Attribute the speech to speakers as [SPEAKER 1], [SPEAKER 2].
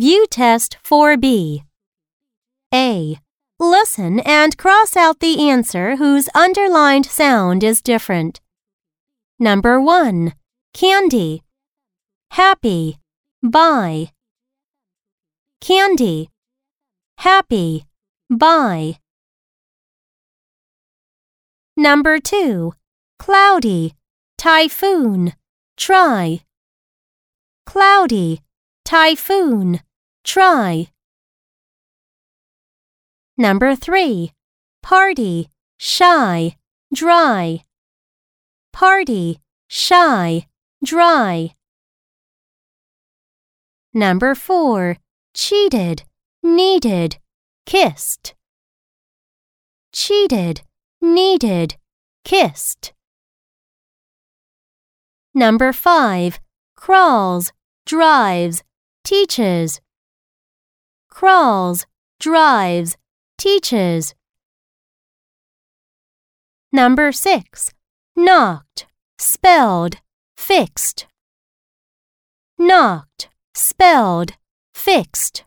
[SPEAKER 1] Review Test 4B. A. Listen and cross out the answer whose underlined sound is different. Number 1. Candy. Happy. Buy. Candy. Happy. Buy. Number 2. Cloudy. Typhoon. Try. Cloudy. Typhoon. Try. Number 3. Party. Shy. Dry. Party. Shy. Dry. Number 4. Cheated. Needed. Kissed. Cheated. Needed. Kissed. Number 5. Crawls. Drives. Teaches. Crawls. Drives. Teaches. Number 6. Knocked. Spelled. Fixed. Knocked. Spelled. Fixed.